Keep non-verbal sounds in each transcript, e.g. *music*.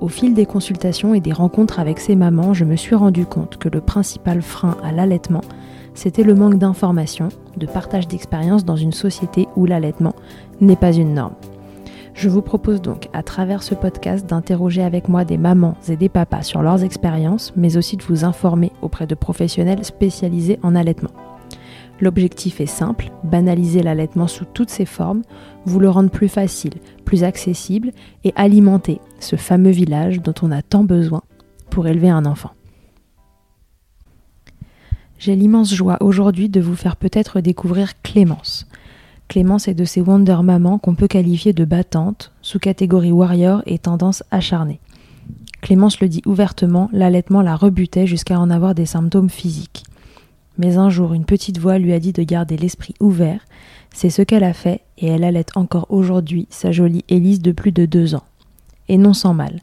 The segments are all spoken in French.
Au fil des consultations et des rencontres avec ces mamans, je me suis rendu compte que le principal frein à l'allaitement, c'était le manque d'information, de partage d'expérience dans une société où l'allaitement n'est pas une norme. Je vous propose donc, à travers ce podcast, d'interroger avec moi des mamans et des papas sur leurs expériences, mais aussi de vous informer auprès de professionnels spécialisés en allaitement. L'objectif est simple, banaliser l'allaitement sous toutes ses formes, vous le rendre plus facile, plus accessible et alimenter ce fameux village dont on a tant besoin pour élever un enfant. J'ai l'immense joie aujourd'hui de vous faire peut-être découvrir Clémence. Clémence est de ces Wonder Mamans qu'on peut qualifier de battantes, sous catégorie warrior et tendance acharnée. Clémence le dit ouvertement, l'allaitement la rebutait jusqu'à en avoir des symptômes physiques. Mais un jour, une petite voix lui a dit de garder l'esprit ouvert. C'est ce qu'elle a fait et elle allait encore aujourd'hui sa jolie Élise de plus de deux ans. Et non sans mal.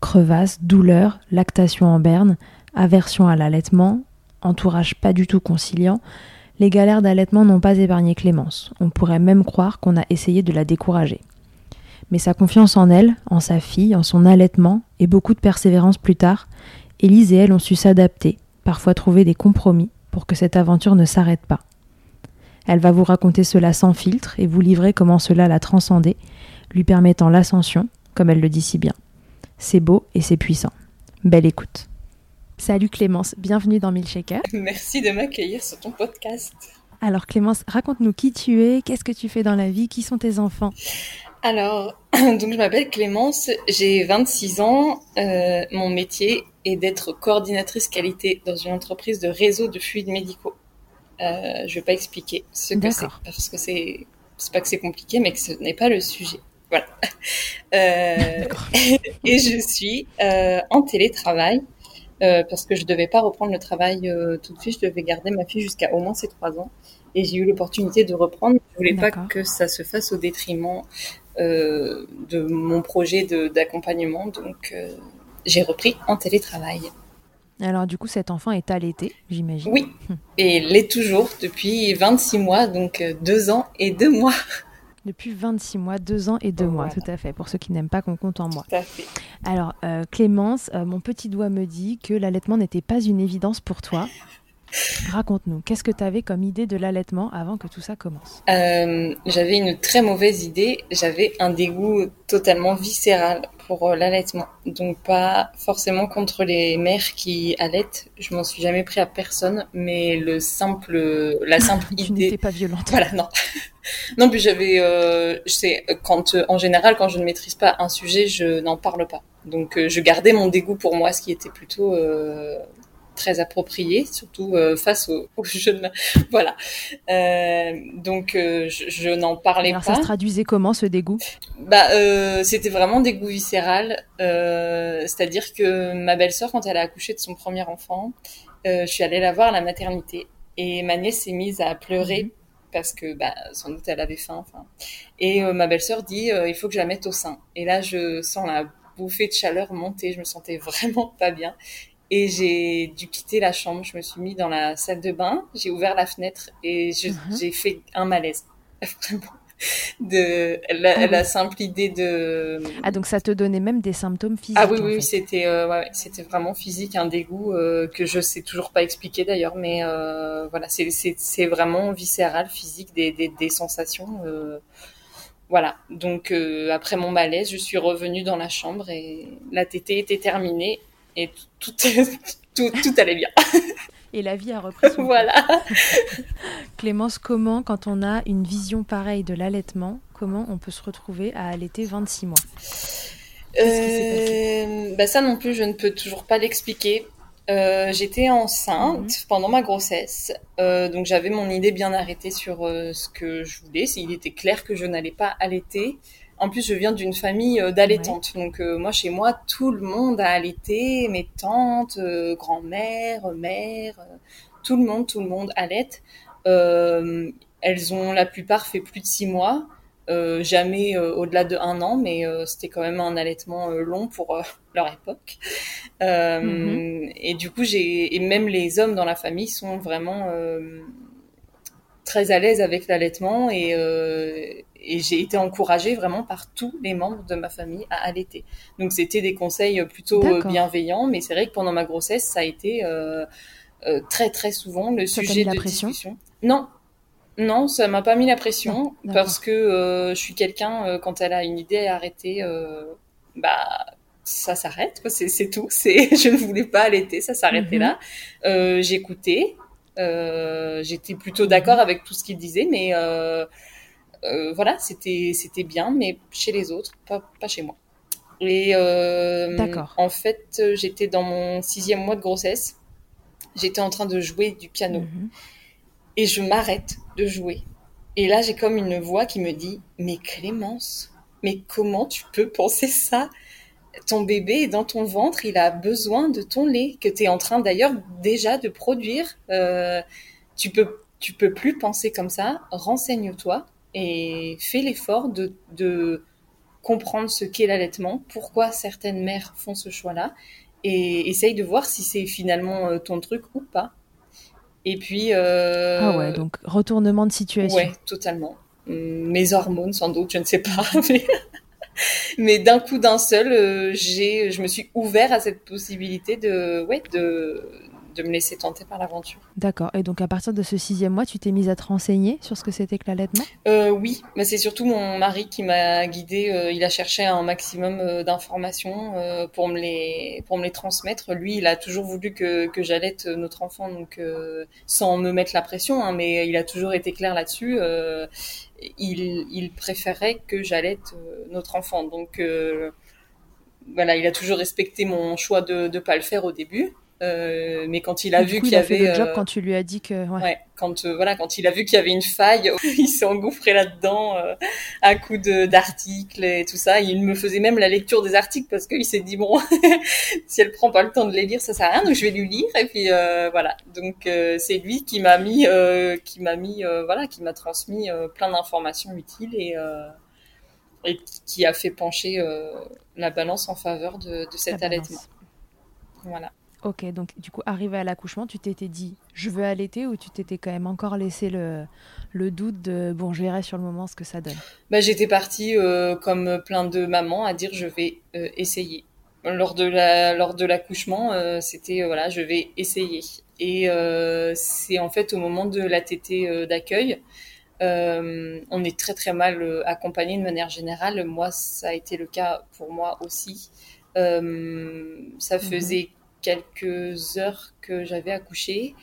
Crevasse, douleur, lactation en berne, aversion à l'allaitement, entourage pas du tout conciliant, les galères d'allaitement n'ont pas épargné Clémence. On pourrait même croire qu'on a essayé de la décourager. Mais sa confiance en elle, en sa fille, en son allaitement, et beaucoup de persévérance plus tard, Élise et elle ont su s'adapter, parfois trouver des compromis pour que cette aventure ne s'arrête pas. Elle va vous raconter cela sans filtre et vous livrer comment cela l'a transcendé, lui permettant l'ascension, comme elle le dit si bien. C'est beau et c'est puissant. Belle écoute. Salut Clémence, bienvenue dans Milkshaker. *laughs* Merci de m'accueillir sur ton podcast. Alors Clémence, raconte-nous qui tu es, qu'est-ce que tu fais dans la vie, qui sont tes enfants? Alors, *clears throat* donc je m'appelle Clémence, j'ai 26 ans. Euh, mon métier est d'être coordinatrice qualité dans une entreprise de réseau de fluides médicaux. Euh, je vais pas expliquer ce que c'est parce que c'est c'est pas que c'est compliqué, mais que ce n'est pas le sujet. Voilà. *laughs* Euh, *laughs* et je suis euh, en télétravail parce que je devais pas reprendre le travail tout de suite. Je devais garder ma fille jusqu'à au moins ses trois ans. Et j'ai eu l'opportunité de reprendre. Je voulais pas que ça se fasse au détriment de mon projet d'accompagnement. Donc, euh, j'ai repris en télétravail. Alors du coup cet enfant est allaité, j'imagine. Oui, et l'est toujours depuis 26 mois, donc euh, deux ans et deux mois. *laughs* Depuis 26 mois, 2 ans et 2 mois, Voilà. tout à fait, pour ceux qui n'aiment pas qu'on compte en mois. Tout à fait. Alors, euh, Clémence, euh, mon petit doigt me dit que l'allaitement n'était pas une évidence pour toi. Raconte-nous, qu'est-ce que tu avais comme idée de l'allaitement avant que tout ça commence? Euh, j'avais une très mauvaise idée. J'avais un dégoût totalement viscéral pour euh, l'allaitement. Donc pas forcément contre les mères qui allaitent. Je m'en suis jamais pris à personne, mais le simple, la *laughs* simple Tu idée. n'étais pas violente. Voilà, non. *laughs* non, puis j'avais, euh, je sais, quand, euh, en général, quand je ne maîtrise pas un sujet, je n'en parle pas. Donc, euh, je gardais mon dégoût pour moi, ce qui était plutôt très approprié, surtout euh, face aux, *laughs* aux jeunes. Voilà. Euh, donc, euh, je, je n'en parlais Alors pas. ça se traduisait comment ce dégoût? Bah, c'était vraiment dégoût viscéral. C'est-à-dire que ma belle-sœur, quand elle a accouché de son premier enfant, je suis allée la voir à la maternité et ma nièce s'est mise à pleurer Mhm. parce que, bah, sans doute, elle avait faim. Et ma belle-sœur dit, il faut que je la mette au sein. Et là, je sens la bouffée de chaleur monter. Je me sentais *laughs* vraiment pas bien. Et j'ai dû quitter la chambre. Je me suis mis dans la salle de bain. J'ai ouvert la fenêtre et Mhm. j'ai fait un malaise. *laughs* Vraiment. De la, Ah oui. la simple idée de. Ah donc ça te donnait même des symptômes physiques Ah oui, oui, fait. c'était euh, ouais, c'était vraiment physique, un dégoût euh, que je sais toujours pas expliquer d'ailleurs, mais euh, voilà, c'est c'est c'est vraiment viscéral, physique, des des, des sensations. euh, voilà. Donc euh, après mon malaise, je suis revenue dans la chambre et la tétée était terminée et tout *laughs* tout tout allait bien. *laughs* Et la vie a repris son *laughs* voilà. Clémence, comment, quand on a une vision pareille de l'allaitement, comment on peut se retrouver à allaiter 26 mois? Euh, bah ça non plus, je ne peux toujours pas l'expliquer. Euh, J'étais enceinte Mhm. pendant ma grossesse, euh, donc j'avais mon idée bien arrêtée sur ce que je voulais. Il était clair que je n'allais pas allaiter. En plus, je viens d'une famille euh, d'allaitantes, donc euh, moi chez moi tout le monde a allaité, mes tantes, euh, grand-mère, mère, euh, tout le monde, tout le monde allaite. Euh, elles ont la plupart fait plus de six mois. Euh, jamais au-delà de un an, mais euh, c'était quand même un allaitement long pour *laughs* leur époque. Euh, Mhm. Et du coup, j'ai et même les hommes dans la famille sont vraiment euh, très à l'aise avec l'allaitement et, euh, et j'ai été encouragée vraiment par tous les membres de ma famille à allaiter. Donc c'était des conseils plutôt euh, bienveillants, mais c'est vrai que pendant ma grossesse, ça a été euh, euh, très très souvent le Ça sujet la de pression discussion. Non, non, ça m'a pas mis la pression Non, d'accord. parce que euh, je suis quelqu'un euh, quand elle a une idée à arrêter, euh, bah ça s'arrête, c'est tout. C'est *laughs* je ne voulais pas allaiter, ça s'arrêtait Mhm. là. Euh, J'écoutais, euh, j'étais plutôt d'accord Mhm. avec tout ce qu'il disait, mais euh, voilà, c'était c'était bien, mais chez les autres, pas pas chez moi. Et euh, D'accord. en fait, j'étais dans mon sixième mois de grossesse. J'étais en train de jouer du piano Mhm. et je m'arrête de jouer. Et là, j'ai comme une voix qui me dit Mais Clémence, mais comment tu peux penser ça? Ton bébé est dans ton ventre, il a besoin de ton lait, que tu es en train d'ailleurs déjà de produire. Euh, tu peux, tu peux plus penser comme ça. Renseigne-toi et fais l'effort de, de comprendre ce qu'est l'allaitement, pourquoi certaines mères font ce choix-là, et essaye de voir si c'est finalement euh, ton truc ou pas. Et puis. euh, Ah ouais, donc retournement de situation. Ouais, totalement. Hum, Mes hormones, sans doute, je ne sais pas. *laughs* Mais, mais d'un coup, d'un seul, euh, j'ai, je me suis ouvert à cette possibilité de, ouais, de, de me laisser tenter par l'aventure. D'accord. Et donc à partir de ce sixième mois, tu t'es mise à te renseigner sur ce que c'était que l'allaitement? Euh, oui, mais c'est surtout mon mari qui m'a guidée. euh, il a cherché un maximum euh, d'informations euh, pour me les pour me les transmettre. Lui, il a toujours voulu que que j'allaite notre enfant, donc sans me mettre la pression, hein, mais il a toujours été clair là-dessus. il il préférait que j'allaite notre enfant, donc voilà, il a toujours respecté mon choix de de pas le faire au début. Euh, mais quand il a Et du vu qu'il il y avait le job euh, quand tu lui as dit que. Ouais. Ouais, quand euh, voilà, quand il a vu qu'il y avait une faille, *laughs* il s'est engouffré là-dedans euh, à coups d'articles et tout ça. Il me faisait même la lecture des articles parce qu'il s'est dit bon, *laughs* si elle prend pas le temps de les lire, ça sert à rien, donc je vais lui lire et puis euh, voilà. Donc euh, c'est lui qui m'a mis, euh, qui m'a mis, euh, voilà, qui m'a transmis plein d'informations utiles et euh, et qui a fait pencher euh, la balance en faveur de, de cet allaitement. Voilà. Ok, donc du coup, arrivé à l'accouchement, tu t'étais dit je veux allaiter ou tu t'étais quand même encore laissé le, le doute de bon, je verrai sur le moment ce que ça donne? Bah, J'étais partie, euh, comme plein de mamans, à dire je vais euh, essayer. Lors de la lors de l'accouchement, euh, c'était voilà, je vais essayer. Et c'est en fait au moment de la tétée d'accueil, on est très très mal accompagné de manière générale. Moi, ça a été le cas pour moi aussi. ça mhm. faisait quelques heures que j'avais accouché.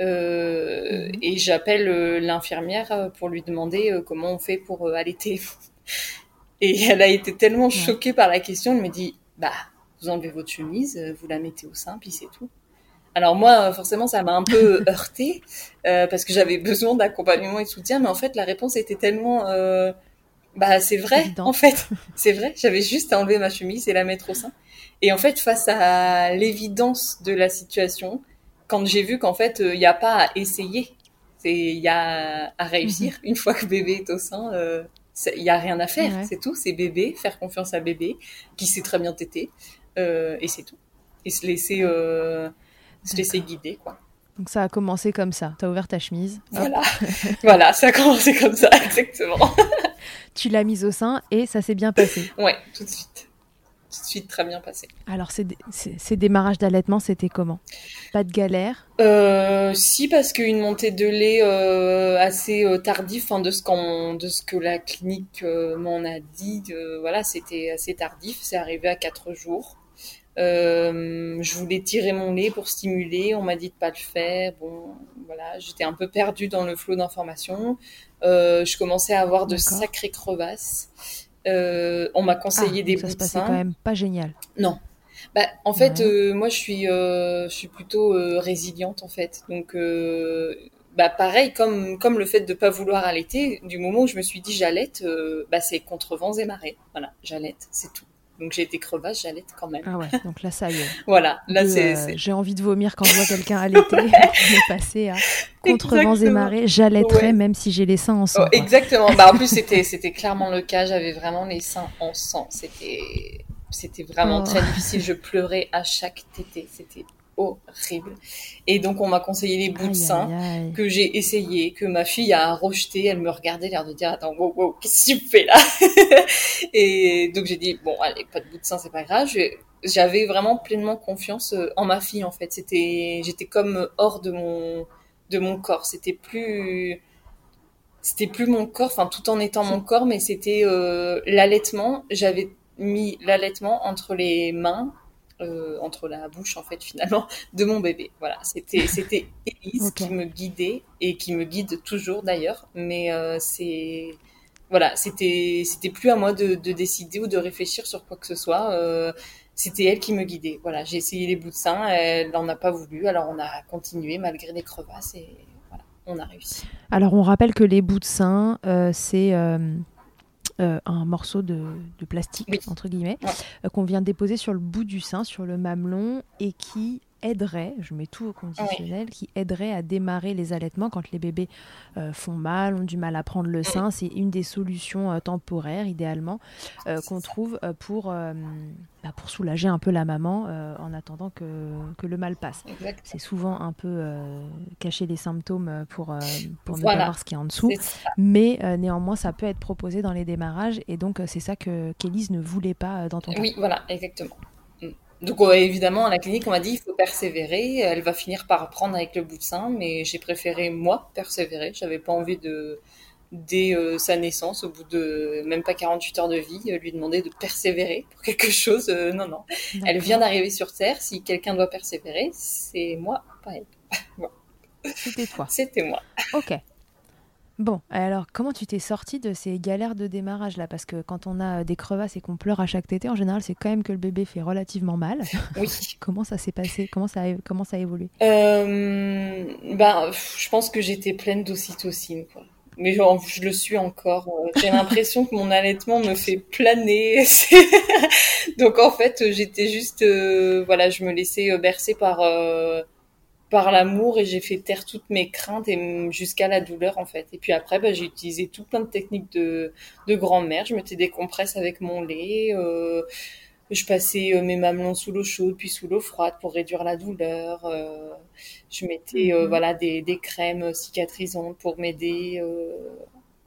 Euh, mhm. Et j'appelle euh, l'infirmière euh, pour lui demander comment on fait pour allaiter. *laughs* Et elle a été tellement choquée par la question, elle me dit Bah, vous enlevez votre chemise, vous la mettez au sein, puis c'est tout. Alors moi, forcément, ça m'a un peu heurté parce que j'avais besoin d'accompagnement et de soutien, mais en fait, la réponse était tellement bah c'est vrai en fait, *laughs* c'est vrai. J'avais juste à enlever ma chemise et la mettre au sein. Et en fait, face à l'évidence de la situation, quand j'ai vu qu'en fait, il euh, n'y a pas à essayer, il y a à réussir. Mhm. Une fois que bébé est au sein, il euh, n'y a rien à faire. C'est tout. C'est bébé, faire confiance à bébé, qui sait très bien téter, euh, et c'est tout. Et se laisser, se laisser guider, quoi. Donc ça a commencé comme ça. Tu as ouvert ta chemise. Voilà. *laughs* voilà, ça a commencé comme ça, *laughs* exactement. Tu l'as mise au sein et ça s'est bien passé. *laughs* Ouais, tout de suite tout de suite très bien passé. Alors, ces, ces, démarrages d'allaitement, c'était comment? Pas de galère? Euh, Si, parce qu'une montée de lait euh, assez euh, tardif, de, ce de ce que la clinique m'en a dit, voilà, c'était assez tardif. C'est arrivé à 4 jours. Je voulais tirer mon lait pour stimuler, on m'a dit de pas le faire. Bon, voilà, j'étais un peu perdue dans le flot d'informations. je commençais à avoir de sacrées crevasses. Euh, on m'a conseillé ah, des ça se passait quand même pas génial. Non. Bah, en fait, euh, moi, je suis, euh, je suis plutôt résiliente, en fait. Donc, bah, pareil, comme, comme le fait de pas vouloir allaiter, du moment où je me suis dit j'allaite, bah, c'est contre vents et marées. Voilà, j'allaite, c'est tout. Donc j'ai été crevasse, j'allaite quand même. Ah ouais, donc là ça y est. *laughs* voilà, là c'est. J'ai envie de vomir quand je vois quelqu'un *laughs* allaiter. je vais passer à *laughs* contre vents et marées, j'allaiterai même si j'ai les seins en sang. Oh, exactement. bah en plus c'était c'était clairement le cas. J'avais vraiment les seins en sang. C'était c'était vraiment très oh. difficile. Je pleurais à chaque tétée. C'était horrible. Et donc on m'a conseillé les bouts de sein que j'ai essayé, que ma fille a rejeté. Elle me regardait l'air de dire attends wow wow qu'est-ce que tu fais là *laughs* Et donc j'ai dit bon allez pas de bout de sein c'est pas grave. J'avais vraiment pleinement confiance euh, en ma fille en fait. C'était j'étais comme hors de mon de mon corps. C'était plus c'était plus mon corps, enfin tout en étant mon corps, mais c'était euh, l'allaitement. J'avais mis l'allaitement entre les mains euh, entre la bouche en fait finalement de mon bébé. Voilà, c'était c'était Elise qui me guidait et qui me guide toujours d'ailleurs, mais euh, c'est voilà, c'était c'était plus à moi de, décider ou de réfléchir sur quoi que ce soit. Euh, c'était elle qui me guidait. Voilà, j'ai essayé les bouts de sein, elle n'en a pas voulu, alors on a continué malgré les crevasses et voilà, on a réussi. Alors on rappelle que les bouts de sein, c'est euh, un morceau de, plastique, entre guillemets, euh, qu'on vient déposer sur le bout du sein, sur le mamelon, et qui aiderait, je mets tout au conditionnel, qui aiderait à démarrer les allaitements quand les bébés euh, font mal, ont du mal à prendre le sein. C'est une des solutions euh, temporaires, idéalement, euh, qu'on trouve pour, bah, pour soulager un peu la maman en attendant que, que, le mal passe. C'est souvent un peu cacher les symptômes pour, pour ne pas voir ce qui est en dessous, mais néanmoins, ça peut être proposé dans les démarrages, et donc c'est ça que qu'Élise ne voulait pas dans ton cas. Oui, voilà, exactement. Donc évidemment, à la clinique, on m'a dit il faut persévérer. Elle va finir par apprendre avec le bout de sein, mais j'ai préféré moi persévérer. J'avais pas envie de dès euh, sa naissance, au bout de même pas 48 heures de vie, lui demander de persévérer pour quelque chose. Euh, non, non. Elle vient d'arriver sur Terre. Si quelqu'un doit persévérer, c'est moi, pas elle. *laughs* C'était toi. C'était moi. Ok. Bon, alors comment tu t'es sortie de ces galères de démarrage là? Parce que quand on a des crevasses et qu'on pleure à chaque tétée, en général, c'est quand même que le bébé fait relativement mal. *laughs* Oui. *laughs* comment ça s'est passé? Comment ça a, comment ça a évolué? Euh, Ben, je pense que j'étais pleine d'ocytocine, quoi. Mais genre, je le suis encore. J'ai l'impression que mon allaitement me fait planer. *laughs* Donc en fait, j'étais juste, euh, voilà, je me laissais euh, bercer par par l'amour et j'ai fait taire toutes mes craintes et jusqu'à la douleur en fait. Et puis après, bah, j'ai utilisé tout plein de techniques de, de grand-mère. Je mettais des compresses avec mon lait. Euh, je passais euh, mes mamelons sous l'eau chaude puis sous l'eau froide pour réduire la douleur. Euh, je mettais euh, Mhm. voilà des, des crèmes cicatrisantes pour m'aider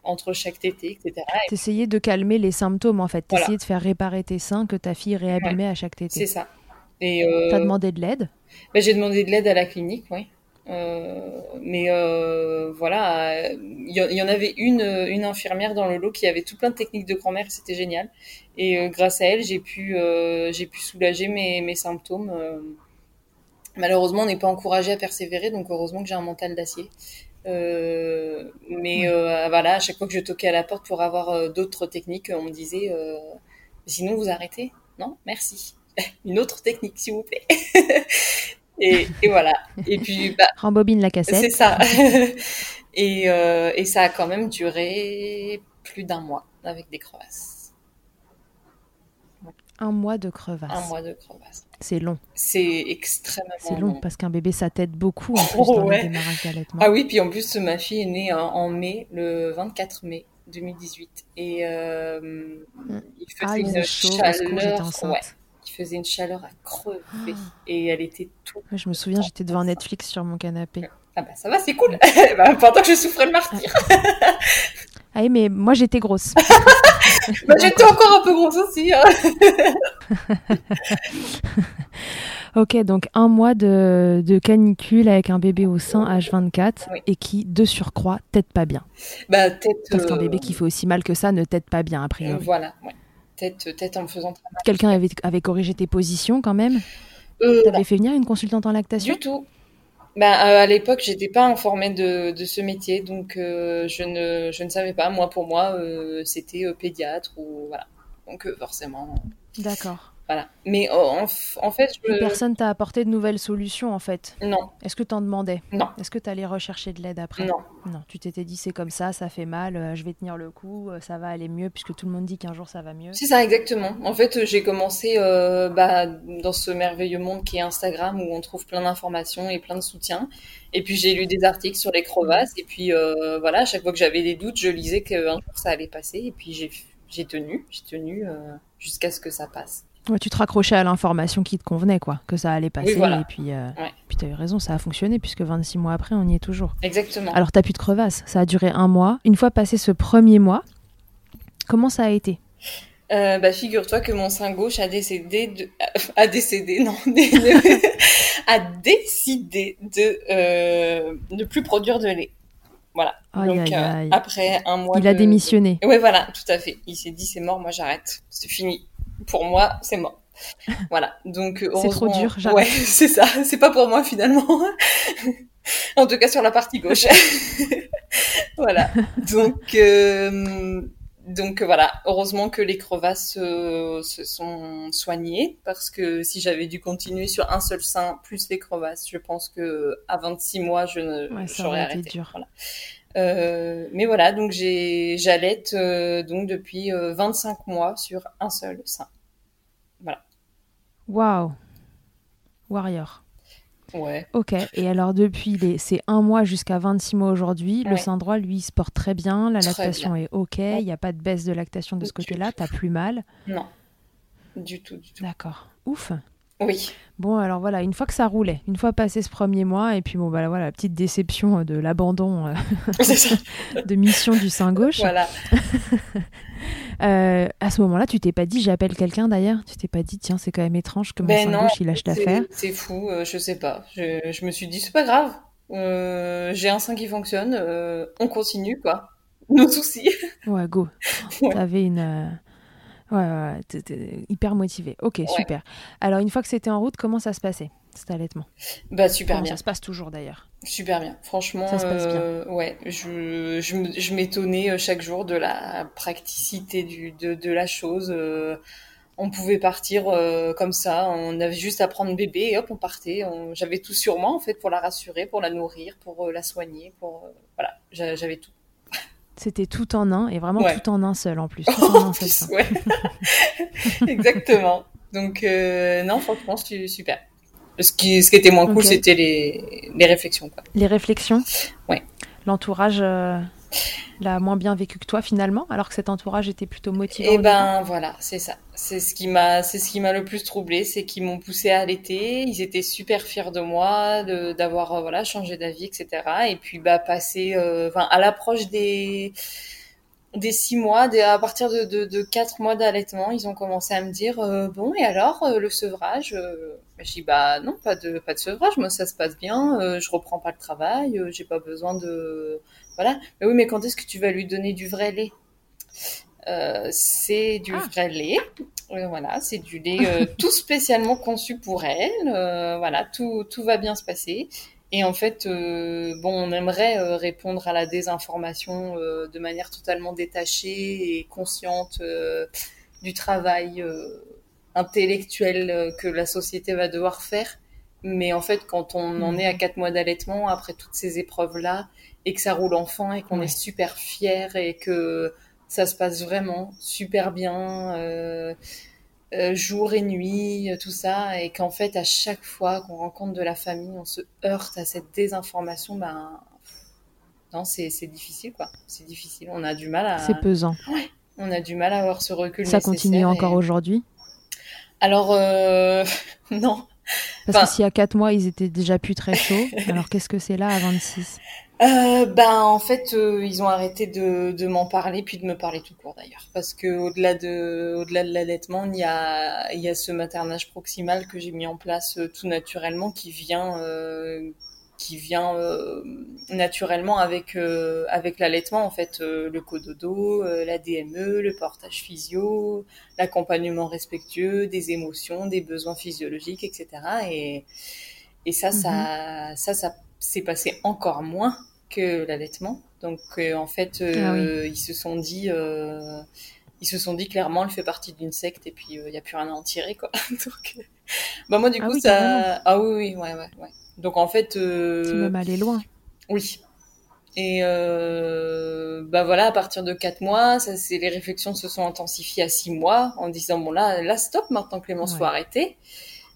entre chaque tétée, etc. Et T'essayais de calmer les symptômes en fait. Voilà. T'essayais de faire réparer tes seins que ta fille réabîmait à chaque c'est tétée. ça. Et euh, T'as demandé de l'aide? ben, j'ai demandé de l'aide à la clinique, oui. Euh, mais euh, voilà, il y, en- il y en avait une, une infirmière dans le lot qui avait tout plein de techniques de grand-mère, c'était génial. Et euh, grâce à elle, j'ai pu, j'ai pu soulager mes, mes symptômes. Malheureusement, on n'est pas encouragé à persévérer, donc heureusement que j'ai un mental d'acier. Mais voilà, à chaque fois que je toquais à la porte pour avoir d'autres techniques, on me disait sinon vous arrêtez. Non, merci. *laughs* Une autre technique, s'il vous plaît. *laughs* et, et voilà. Et puis, bah, Rembobine la c'est cassette. ça. *laughs* et, euh, et ça a quand même duré plus d'un mois avec des crevasses. Un mois de crevasse. Un mois de crevasses. C'est long. C'est extrêmement C'est long long. parce qu'un bébé ça t'aide beaucoup en plus Oh, dans ouais. le démarrage d'allaitement. Ah oui, puis en plus, ma fille est née en, mai, le 24 mai 2018. Et euh, il faisait Ah, il une faisait secours, j'étais chaleur. enceinte. Ouais, il faisait une chaleur à crever. Et elle était tout. Ouais, Je me souviens, j'étais devant Netflix sur mon canapé. Ah bah ça va, c'est cool. *laughs* bah, pendant que je souffrais le martyr. Ah oui, mais moi j'étais grosse. *laughs* Bah, j'étais encore un peu grosse aussi. hein. *laughs* ok, donc un mois de, de canicule avec un bébé au sein H24 Oui. et qui, de surcroît, t'aide pas bien. Bah. Parce qu'un euh, bébé qui fait aussi mal que ça ne t'aide pas bien, a priori. Voilà, ouais. Peut-être peut-être en me faisant. Quelqu'un avait, avait corrigé tes positions quand même Euh, T'avais fait venir une consultante en lactation Du tout. Ben, euh, à l'époque, j'étais pas informée de, de ce métier, donc euh, je, ne, je ne savais pas. Moi, pour moi, euh, c'était euh, pédiatre ou voilà. Donc euh, forcément, D'accord. Voilà. Mais euh, en, fait, je... Personne t'a apporté de nouvelles solutions en fait. non, Est-ce que t'en demandais? Non, Est-ce que t'allais rechercher de l'aide après? Non. Non, tu t'étais dit c'est comme ça, ça fait mal, euh, je vais tenir le coup, euh, ça va aller mieux puisque tout le monde dit qu'un jour ça va mieux. C'est ça, exactement. En fait, euh, j'ai commencé euh, bah, dans ce merveilleux monde qui est Instagram où on trouve plein d'informations et plein de soutien. Et puis j'ai lu des articles sur les crevasses. Et puis voilà, à chaque fois que j'avais des doutes, je lisais qu'un jour ça allait passer. Et puis j'ai j'ai tenu, j'ai tenu jusqu'à ce que ça passe. Ouais, tu te raccrochais à l'information qui te convenait, quoi, que ça allait passer. voilà. Et puis, euh, Ouais. puis t'as eu raison, ça a fonctionné puisque 26 mois après, on y est toujours. Exactement. Alors t'as plus de crevasse, ça a duré un mois. Une fois passé ce premier mois, comment ça a été? Euh, bah, figure-toi que mon sein gauche a décédé de, *laughs* a décédé, non, *laughs* a décidé de euh, ne plus produire de lait. Voilà. Aïe, Donc aïe, euh, aïe. après un mois. Il a démissionné. Ouais, voilà, tout à fait. Il s'est dit c'est mort, moi j'arrête, c'est fini. Pour moi, c'est mort. Voilà. Donc C'est trop heureusement- dur. Ouais, *laughs* c'est ça. C'est pas pour moi finalement. en tout cas sur la partie gauche. *laughs* voilà. Donc euh, donc voilà. Heureusement que les crevasses euh, se sont soignées parce que si j'avais dû continuer sur un seul sein plus les crevasses, je pense que à 26 mois je ne Ouais, ça j'aurais arrêté. dur. Voilà. Euh, mais voilà, donc j'allaite euh, donc depuis euh, 25 mois sur un seul sein. Waouh Warrior. Ouais. Ok, et alors depuis les... c'est un mois jusqu'à 26 mois aujourd'hui, le sein droit lui il se porte très bien, la Très lactation est ok, il n'y a pas de baisse de lactation de ce côté-là, t'as plus mal? Non. Du tout, du tout. D'accord. Ouf. Oui. Bon, alors voilà, une fois que ça roulait, une fois passé ce premier mois, et puis bon, bah voilà, la petite déception euh, de l'abandon euh, *laughs* *laughs* de mission du sein gauche. Voilà. *laughs* Euh, à ce moment-là, tu t'es pas dit, j'appelle quelqu'un d'ailleurs? Tu t'es pas dit, tiens, c'est quand même étrange que mon Ben sein non, gauche il lâche l'affaire C'est fou, euh, je sais pas. Je, je me suis dit c'est pas grave. J'ai un sein qui fonctionne, on continue quoi. Nos soucis. Ouais, go. Ouais. T'avais une. Ouais, ouais, t'étais hyper motivé. Ok, super. Alors, une fois que c'était en route, comment ça se passait, cet allaitement? Bah super Comment bien. ça se passe toujours d'ailleurs? Super bien. Franchement, Ça se passe bien. euh, ouais, je, je, me- je m'étonnais euh, chaque jour de la praticité du, de, de la chose. euh, on pouvait partir euh, comme ça, on avait juste à prendre bébé et hop, on partait. On- J'avais tout sur moi en fait pour la rassurer, pour la nourrir, pour la soigner, pour voilà, j'a- j'avais tout. C'était tout en un, et vraiment Ouais. tout en un seul en plus. *laughs* Tout en En un seul plus, sein. ouais. *laughs* Exactement. Donc euh, non, franchement, c'est super. Ce qui, ce qui était moins cool, c'était les, les réflexions. Quoi. Les réflexions Ouais. L'entourage, euh, l'a moins bien vécu que toi finalement, alors que cet entourage était plutôt motivé. Et eh ben voilà, c'est ça. C'est ce qui m'a, c'est ce qui m'a le plus troublé, c'est qu'ils m'ont poussé à allaiter. Ils étaient super fiers de moi, d'avoir euh, voilà changé d'avis, etc. Et puis bah passer, euh, enfin à l'approche des des six mois, à partir de, de, de quatre mois d'allaitement, ils ont commencé à me dire euh, bon et alors le sevrage. je dis bah non pas de pas de sevrage, moi ça se passe bien, je reprends pas le travail, j'ai pas besoin de voilà. Mais oui, mais quand est-ce que tu vas lui donner du vrai lait? Euh, c'est du ah. vrai lait. Euh, voilà, c'est du lait euh, *laughs* tout spécialement conçu pour elle. voilà, tout, tout va bien se passer. Et en fait, bon, on aimerait répondre à la désinformation de manière totalement détachée et consciente du travail intellectuel que la société va devoir faire. Mais en fait, quand on en est à quatre mois d'allaitement, après toutes ces épreuves-là, et que ça roule enfin et qu'on est super fier et que ça se passe vraiment super bien, euh, euh, jour et nuit, tout ça, et qu'en fait à chaque fois qu'on rencontre de la famille, on se heurte à cette désinformation, ben non, c'est difficile quoi, c'est difficile, on a du mal à. C'est pesant. Ouais, on a du mal à avoir ce recul. Ça continue encore aujourd'hui? Alors euh, *laughs* non. Parce que si à 4 mois ils étaient déjà plus très chauds, alors qu'est-ce que c'est là à 26 euh, ben en fait euh, ils ont arrêté de, de m'en parler puis de me parler tout court d'ailleurs parce que au-delà de au-delà de l'allaitement il y a il y a ce maternage proximal que j'ai mis en place euh, tout naturellement qui vient euh, qui vient naturellement avec avec l'allaitement en fait le cododo la DME le portage physio l'accompagnement respectueux des émotions des besoins physiologiques etc et et ça ça mm-hmm. ça ça s'est passé encore moins que l'allaitement. Donc euh, en fait, euh, ah ils se sont dit, euh, ils se sont dit clairement, elle fait partie d'une secte et puis il n'y a plus rien à en tirer quoi. *laughs* Donc, bah moi du ah coup ça, ah oui oui ouais ouais ouais. Donc en fait, c'est même aller loin. Oui. Et bah voilà, à partir de quatre mois, ça c'est les réflexions se sont intensifiées à six mois en disant bon là là stop maintenant Clémence ouais. faut arrêter.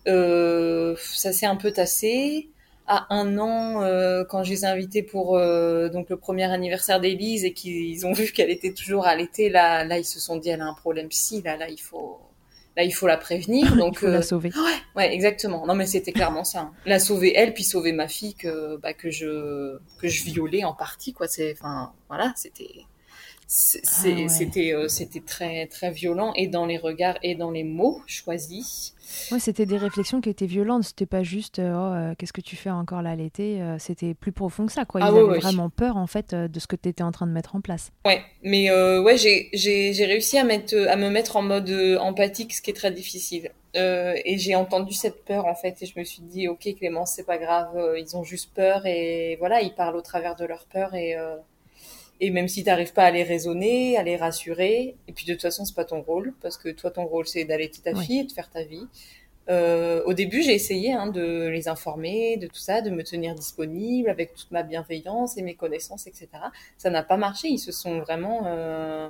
ça s'est un peu tassé à un an euh, quand je les ai invités pour euh, donc le premier anniversaire d'Élise et qu'ils ont vu qu'elle était toujours à l'été là là ils se sont dit elle a un problème psy là là il faut là il faut la prévenir *laughs* donc il faut la euh, sauver ouais, ouais exactement non mais c'était clairement ça hein. la sauver elle puis sauver ma fille que bah, que je que je violais en partie quoi c'est enfin voilà c'était ah c'était euh, c'était très très violent et dans les regards et dans les mots choisis. Ouais, c'était des réflexions qui étaient violentes. C'était pas juste euh, oh, euh, qu'est-ce que tu fais encore là l'été. c'était plus profond que ça quoi. Ils ah avaient vraiment peur en fait de ce que tu étais en train de mettre en place. Ouais, mais ouais j'ai j'ai réussi à mettre à me mettre en mode empathique, ce qui est très difficile. et j'ai entendu cette peur en fait et je me suis dit ok Clémence c'est pas grave, ils ont juste peur et voilà ils parlent au travers de leur peur et et même si tu n'arrives pas à les raisonner, à les rassurer, et puis de toute façon, c'est pas ton rôle, parce que toi, ton rôle, c'est d'allaiter ta fille et de faire ta vie. Euh, au début, j'ai essayé hein, de les informer, de tout ça, de me tenir disponible avec toute ma bienveillance et mes connaissances, etc. Ça n'a pas marché. Ils se sont vraiment, euh,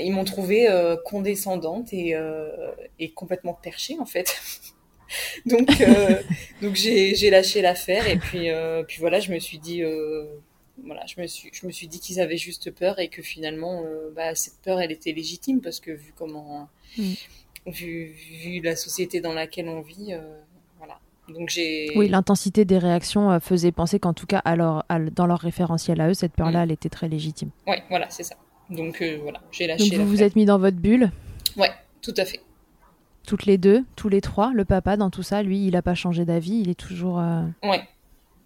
ils m'ont trouvé euh, condescendante et, euh, et complètement perchée en fait. *laughs* donc, euh, donc j'ai lâché l'affaire et puis, puis voilà, je me suis dit voilà, je me suis, je me suis dit qu'ils avaient juste peur et que finalement, euh, bah, cette peur, elle était légitime parce que vu comment, mm. vu, vu, la société dans laquelle on vit, euh, voilà. Donc j'ai. Oui, l'intensité des réactions euh, faisait penser qu'en tout cas, alors, dans leur référentiel à eux, cette peur-là, mm. elle était très légitime. Oui, voilà, c'est ça. Donc voilà, j'ai lâché. Donc vous vous êtes mis dans votre bulle. Ouais, tout à fait. Toutes les deux, tous les trois, le papa dans tout ça, lui, il n'a pas changé d'avis, il est toujours. Ouais,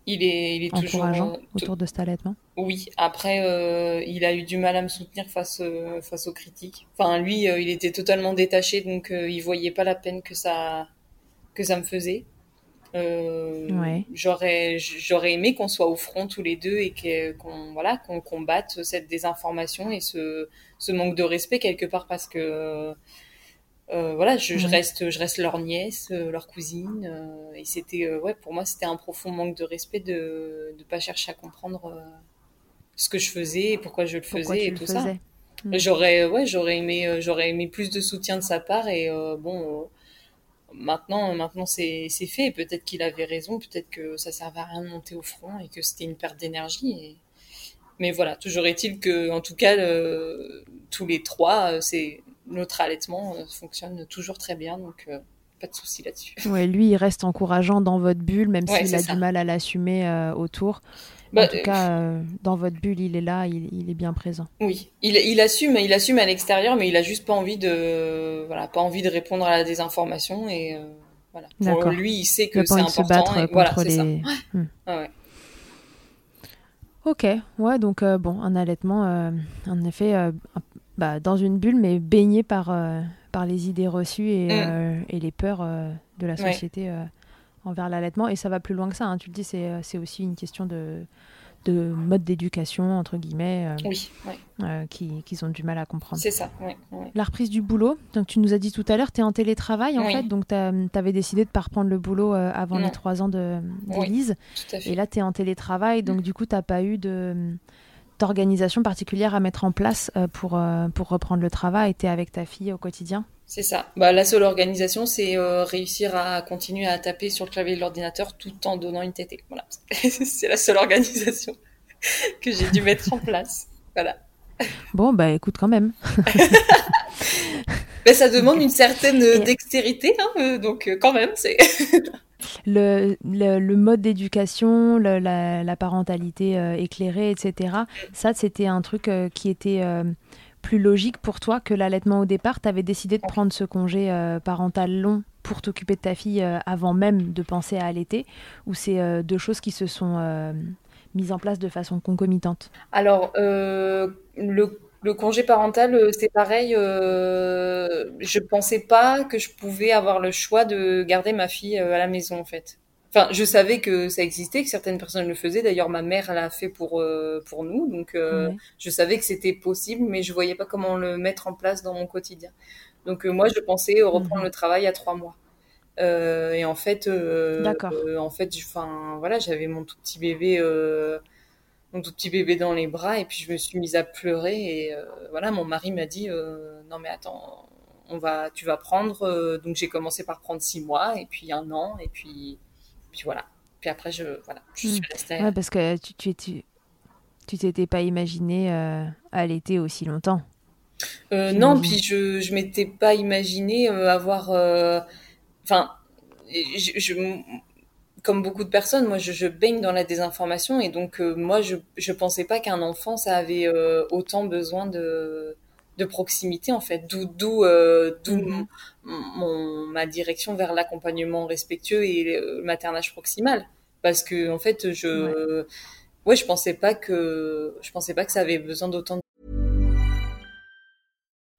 il est, il est toujours euh, autour de cet allaitement. Oui. Après, euh, il a eu du mal à me soutenir face euh, face aux critiques. Enfin, lui, il était totalement détaché, donc il voyait pas la peine que ça que ça me faisait. Ouais. J'aurais j'aurais aimé qu'on soit au front tous les deux et qu'on voilà qu'on combatte cette désinformation et ce ce manque de respect quelque part parce que euh, voilà, je, je, reste, je reste leur nièce, euh, leur cousine, euh, et c'était, euh, ouais, pour moi, c'était un profond manque de respect de ne pas chercher à comprendre ce que je faisais et pourquoi je le faisais et tout ça. Mm. J'aurais, ouais, j'aurais aimé, j'aurais aimé plus de soutien de sa part et bon, maintenant, maintenant c'est, c'est fait. Peut-être qu'il avait raison, peut-être que ça servait à rien de monter au front et que c'était une perte d'énergie. Et... Mais voilà, toujours est-il que, en tout cas, tous les trois, c'est notre allaitement fonctionne toujours très bien, donc pas de souci là-dessus. *laughs* Ouais, lui, il reste encourageant dans votre bulle, même s'il a du mal à l'assumer autour. Bah, en tout cas, dans votre bulle, il est là, il, est bien présent. Oui, il, il, assume, il assume à l'extérieur, mais il a juste pas envie de, voilà, pas envie de répondre à la désinformation et voilà. Pour lui, il sait que c'est important. Se battre et, voilà, les... ça. Hmm. ouais. Ok, ouais, donc euh, bon, un allaitement, euh, en effet, euh, bah, dans une bulle, mais baigné par, par les idées reçues et, mm. et les peurs de la société envers l'allaitement. Et ça va plus loin que ça, hein. tu le dis, c'est aussi une question de, de mode d'éducation, entre guillemets, euh, oui, euh, qu'ils qui ont du mal à comprendre. C'est ça, oui. La reprise du boulot, donc tu nous as dit tout à l'heure, tu es en télétravail en fait, donc tu avais décidé de ne pas reprendre le boulot euh, avant les trois ans d'Élise. Et là, tu es en télétravail, donc du coup, tu n'as pas eu de d'organisation particulière à mettre en place pour, pour reprendre le travail Tu es avec ta fille au quotidien? C'est ça. Bah, la seule organisation, c'est euh, réussir à continuer à taper sur le clavier de l'ordinateur tout en donnant une tétée. Voilà. *laughs* c'est la seule organisation *laughs* que j'ai dû mettre en place. Voilà. Bon, bah écoute quand même. Mais *laughs* ça demande une certaine dextérité, hein, euh, donc euh, quand même, c'est... Le, le, mode d'éducation, la, parentalité éclairée, etc. Ça, c'était un truc qui était plus logique pour toi que l'allaitement au départ Tu avais décidé de prendre ce congé euh, parental long pour t'occuper de ta fille euh, avant même de penser à allaiter Ou c'est euh, deux choses qui se sont mises en place de façon concomitante? Alors, le, le, congé parental, c'est pareil. je pensais pas que je pouvais avoir le choix de garder ma fille à la maison, en fait. Enfin, je savais que ça existait, que certaines personnes le faisaient. D'ailleurs, ma mère l'a fait pour euh, pour nous, donc euh, je savais que c'était possible, mais je voyais pas comment le mettre en place dans mon quotidien. Donc euh, moi, je pensais reprendre mhm. le travail à trois mois. et en fait, en fait, enfin voilà, j'avais mon tout petit bébé, mon tout petit bébé dans les bras, et puis je me suis mise à pleurer. Et voilà, mon mari m'a dit non mais attends, on va, tu vas prendre. donc j'ai commencé par prendre six mois, et puis un an, et puis puis voilà. Puis après, je, voilà, je suis hmm. restée. Ouais, parce que tu tu, tu, tu t'étais pas imaginé euh, allaiter aussi longtemps. Euh, non, puis je je m'étais pas imaginé euh, avoir. Euh, enfin, je, je, comme beaucoup de personnes, moi, je, je, baigne dans la désinformation et donc moi, je je pensais pas qu'un enfant ça avait autant besoin de de proximité en fait d'où d'où euh, d'où mhm. mon, ma direction vers l'accompagnement respectueux et le maternage proximal parce que en fait je ouais. ouais, je pensais pas que je pensais pas que ça avait besoin d'autant de...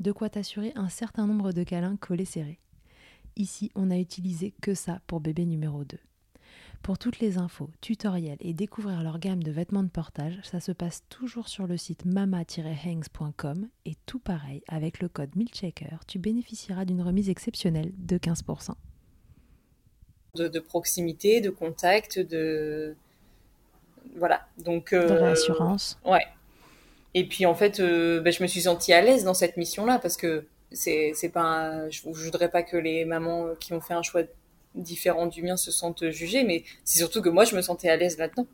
de quoi t'assurer un certain nombre de câlins collés serrés. Ici, on n'a utilisé que ça pour bébé numéro 2. Pour toutes les infos, tutoriels et découvrir leur gamme de vêtements de portage, ça se passe toujours sur le site mama-hangs.com et tout pareil, avec le code MILCHECKER, tu bénéficieras d'une remise exceptionnelle de 15%. De, proximité, de contact, de... Voilà, donc... Euh, de réassurance. Ouais. Et puis en fait, bah, je me suis sentie à l'aise dans cette mission-là parce que c'est c'est pas je, je voudrais pas que les mamans qui ont fait un choix différent du mien se sentent jugées, mais c'est surtout que moi je me sentais à l'aise là-dedans.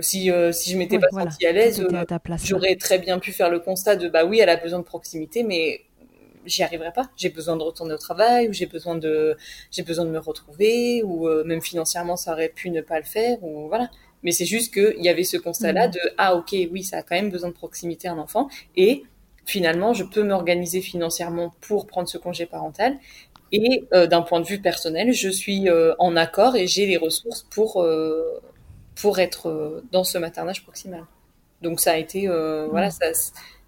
Si euh, si je m'étais pas sentie à l'aise, euh, j'aurais très bien pu faire le constat de bah oui, elle a besoin de proximité, mais j'y arriverai pas. J'ai besoin de retourner au travail, ou j'ai besoin de j'ai besoin de me retrouver, ou euh, même financièrement ça aurait pu ne pas le faire, ou voilà. Mais c'est juste qu'il y avait ce constat-là mmh. de ah ok oui ça a quand même besoin de proximité un enfant et finalement, je peux m'organiser financièrement pour prendre ce congé parental. Et euh, d'un point de vue personnel, je suis euh, en accord et j'ai les ressources pour, euh, pour être dans ce maternage proximal. Donc ça a été, voilà, ça,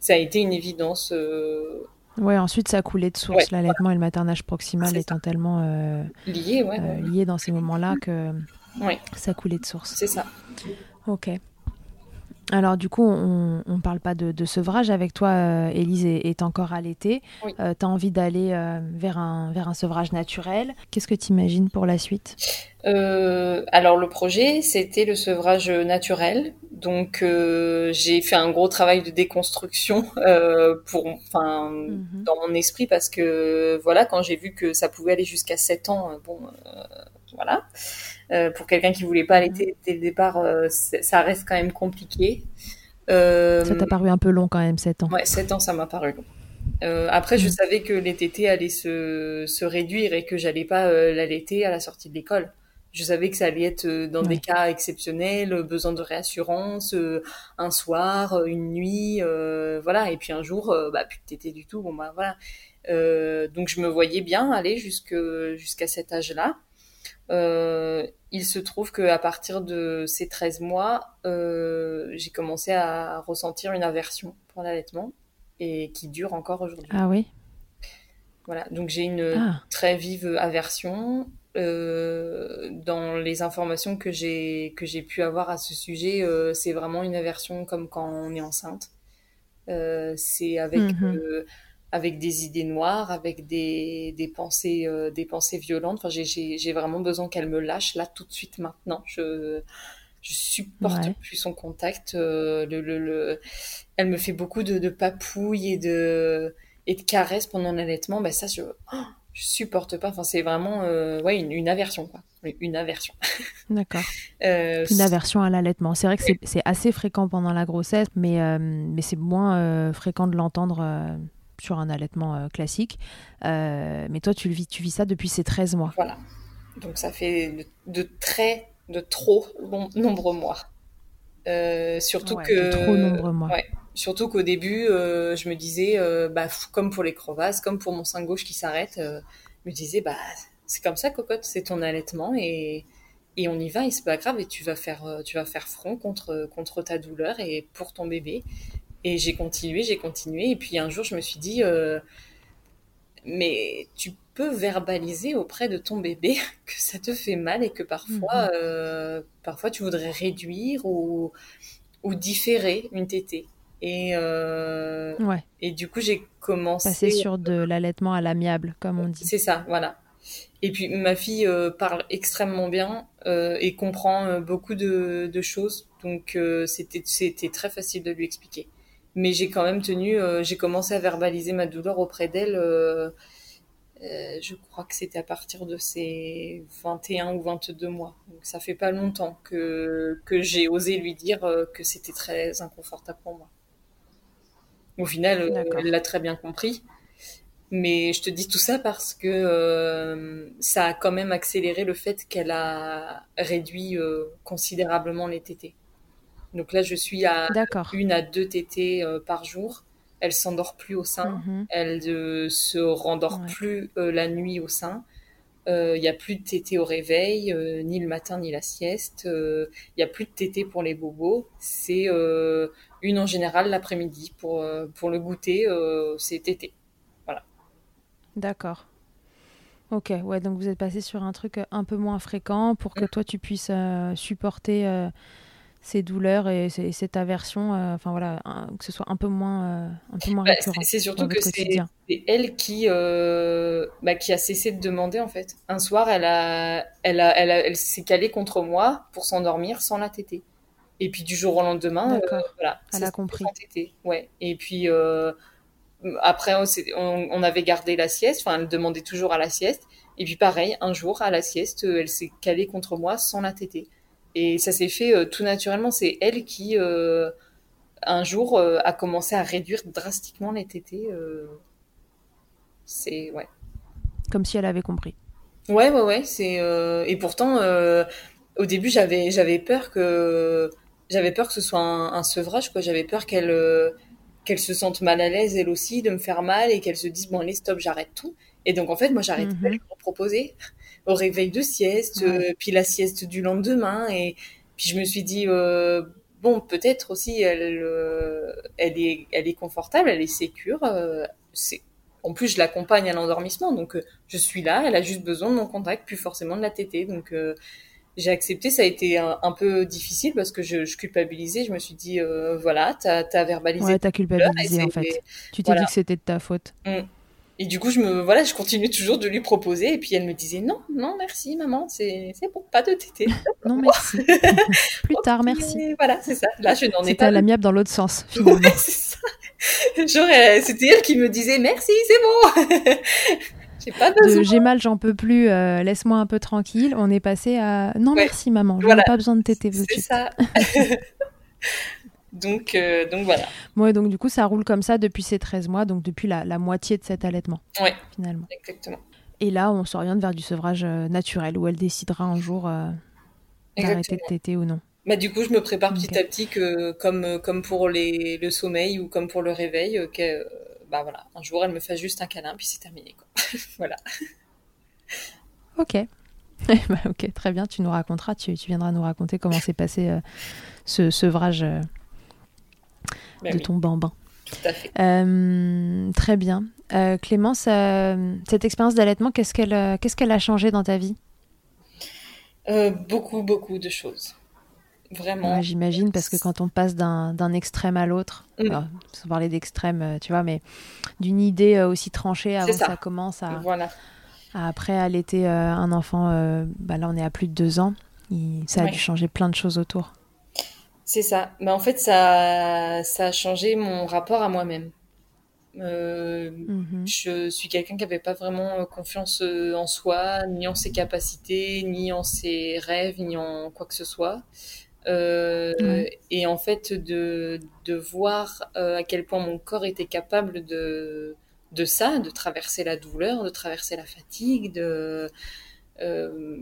ça, a été une évidence. Ouais, ensuite ça a coulé de source, l'allaitement et le maternage proximal étant tellement liés, ouais, liés dans ces moments-là que ça a coulé de source. C'est ça. Ok. Alors du coup, on ne parle pas de, sevrage avec toi. Euh, Élise est, encore allaitée. Euh, tu as envie d'aller euh, vers, un, vers un sevrage naturel. Qu'est-ce que tu imagines pour la suite? Alors le projet, c'était le sevrage naturel. Donc j'ai fait un gros travail de déconstruction pour, enfin, mhm. dans mon esprit parce que voilà, quand j'ai vu que ça pouvait aller jusqu'à 7 ans, bon, voilà. Euh, pour quelqu'un qui voulait pas allaiter dès le départ, euh, ça reste quand même compliqué. Euh, ça t'a paru un peu long quand même, 7 ans. Ouais, 7 ans, ça m'a paru long. après, je mm. savais que les tétés allaient se, se réduire et que j'allais pas l'allaiter à la sortie de l'école. Je savais que ça allait être dans des cas exceptionnels, besoin de réassurance, un soir, une nuit, voilà. Et puis un jour, bah plus de tétés du tout. Bon bah voilà. donc je me voyais bien aller jusque jusqu'à cet âge-là. Euh, il se trouve qu'à partir de ces 13 mois, euh, j'ai commencé à ressentir une aversion pour l'allaitement et qui dure encore aujourd'hui. Ah oui Voilà, donc j'ai une ah. très vive aversion. Euh, dans les informations que j'ai que j'ai pu avoir à ce sujet, c'est vraiment une aversion comme quand on est enceinte. c'est avec mhm avec des idées noires, avec des, des pensées, euh, des pensées violentes. Enfin, j'ai vraiment besoin qu'elle me lâche là tout de suite maintenant. Je je supporte plus son contact. Euh, le, le, elle me fait beaucoup de, de papouilles et de et de caresses pendant l'allaitement. Ben ça, je oh, je supporte pas. Enfin, c'est vraiment euh, ouais une, une, aversion quoi. Une aversion. *laughs* D'accord. une aversion à l'allaitement. C'est vrai que c'est assez fréquent pendant la grossesse, mais mais c'est moins fréquent de l'entendre sur un allaitement euh, classique. Euh, mais toi, tu, le vis, tu vis ça depuis ces 13 mois. Voilà. Donc ça fait de, très, de trop nombreux mois. Euh, surtout que trop nombreux mois. surtout qu'au début, je me disais, bah, comme pour les crevasses, comme pour mon sein gauche qui s'arrête, je me disais, bah, c'est comme ça, cocotte, c'est ton allaitement et, et on y va et c'est pas grave et tu vas faire, tu vas faire front contre, contre ta douleur et pour ton bébé. Et j'ai continué, j'ai continué. Et puis un jour, je me suis dit, euh, mais tu peux verbaliser auprès de ton bébé *laughs* que ça te fait mal et que parfois, mhm. euh, parfois tu voudrais réduire ou, ou différer une tétée. Et, euh, ouais. et du coup, j'ai commencé. Passer sur de l'allaitement à l'amiable, comme on dit. C'est ça, voilà. Et puis ma fille parle extrêmement bien et comprend beaucoup de, de, choses, donc c'était c'était très facile de lui expliquer mais j'ai quand même tenu, euh, j'ai commencé à verbaliser ma douleur auprès d'elle. Euh, euh, je crois que c'était à partir de ses 21 ou 22 mois. Donc ça fait pas longtemps que, que j'ai osé lui dire que c'était très inconfortable pour moi. Au final, elle l'a très bien compris. Mais je te dis tout ça parce que ça a quand même accéléré le fait qu'elle a réduit considérablement les tétés. Donc là, je suis à une à deux tétées euh, par jour. Elle s'endort plus au sein. Mhm. Elle ne se rendort plus euh, la nuit au sein. Il euh, n'y a plus de tétée au réveil, ni le matin ni la sieste. Il n'y a plus de tétée pour les bobos. C'est une en général l'après-midi. Pour, pour le goûter, c'est tétée. Voilà. D'accord. Ok, ouais, donc vous êtes passé sur un truc un peu moins fréquent pour que mm. toi tu puisses supporter ces douleurs et, cette aversion, euh, enfin voilà, que ce soit un peu moins, euh, un peu moins bah, récurrent. C'est surtout que c'est elle qui, euh, bah, qui a cessé de demander en fait. Un soir, elle a, elle a, elle, elle s'est calée contre moi pour s'endormir sans la téter. Et puis du jour au lendemain, voilà, elle a compris. Ouais. Et puis après, on, on, avait gardé la sieste. Enfin, elle demandait toujours à la sieste. Et puis pareil, un jour à la sieste, elle s'est calée contre moi sans la téter. Et ça s'est fait tout naturellement. C'est elle qui un jour a commencé à réduire drastiquement les tétés. c'est ouais. Comme si elle avait compris. Ouais, ouais, ouais. C'est euh, et pourtant, euh, au début, j'avais j'avais peur que j'avais peur que ce soit un, sevrage, quoi. J'avais peur qu'elle euh, qu'elle se sente mal à l'aise elle aussi de me faire mal et qu'elle se dise bon allez stop, j'arrête tout. Et donc en fait, moi, j'arrête pas de lui proposer au réveil de sieste, puis la sieste du lendemain, et puis je me suis dit bon peut-être aussi elle elle est elle est confortable, elle est sécure, c'est en plus, je l'accompagne à l'endormissement, donc euh, je suis là, elle a juste besoin de mon contact, plus forcément de la tétée. Donc euh, j'ai accepté, ça a été un, peu difficile parce que je, culpabilisais, je me suis dit, euh, voilà, t'as as verbalisé. Ouais, t'as culpabilisé en fait. Tu t'es dit que c'était de ta faute. Mm. Et du coup, je me, voilà, je continuais toujours de lui proposer. Et puis elle me disait non, non, merci maman, c'est bon, pas de tétée. non, merci. Plus *laughs* tard, merci. Voilà, c'est ça. Là, je n'en ai pas. C'était l'amiable dans l'autre sens, *laughs* finalement. c'est ça. C'était elle qui me disait merci, c'est bon. *laughs* J'ai pas besoin. J'ai mal, j'en peux plus, euh, laisse-moi un peu tranquille. On est passé à non merci maman, je n'ai pas besoin de téter. C'est ça. Donc, euh, donc voilà. Ouais, donc du coup ça roule comme ça depuis ces 13 mois, donc depuis la, la moitié de cet allaitement. Ouais. Finalement. Exactement. Et là, on s'oriente vers du sevrage euh, naturel où elle décidera un jour d'arrêter de téter ou non. Bah, du coup, je me prépare petit à petit que, comme, comme pour les, le sommeil ou comme pour le réveil, euh, que, euh, bah voilà, un jour elle me fasse juste un câlin, puis c'est terminé. Quoi. *laughs* voilà. Ok. Bah, *laughs* ok, très bien, tu nous raconteras, tu, tu viendras nous raconter comment s'est passé euh, ce sevrage bah de ton bambin. Tout à fait. très bien. Clémence, cette expérience d'allaitement, qu'est-ce qu'elle qu'est-ce qu'elle a changé dans ta vie? Beaucoup, beaucoup de choses. Vraiment. J'imagine, parce que quand on passe d'un extrême à l'autre, mm. sans parler d'extrême, euh, tu vois, mais d'une idée euh, aussi tranchée avant que ça. commence à, voilà. à après allaiter euh, un enfant, bah là on est à plus de deux ans, ça a dû changer plein de choses autour. C'est ça. Mais en fait, ça, ça a changé mon rapport à moi-même. Mhm. Je suis quelqu'un qui n'avait pas vraiment confiance en soi, ni en ses capacités, ni en ses rêves, ni en quoi que ce soit. Euh, et en fait, de, de voir euh, à quel point mon corps était capable de, de ça, de traverser la douleur, de traverser la fatigue, de, euh,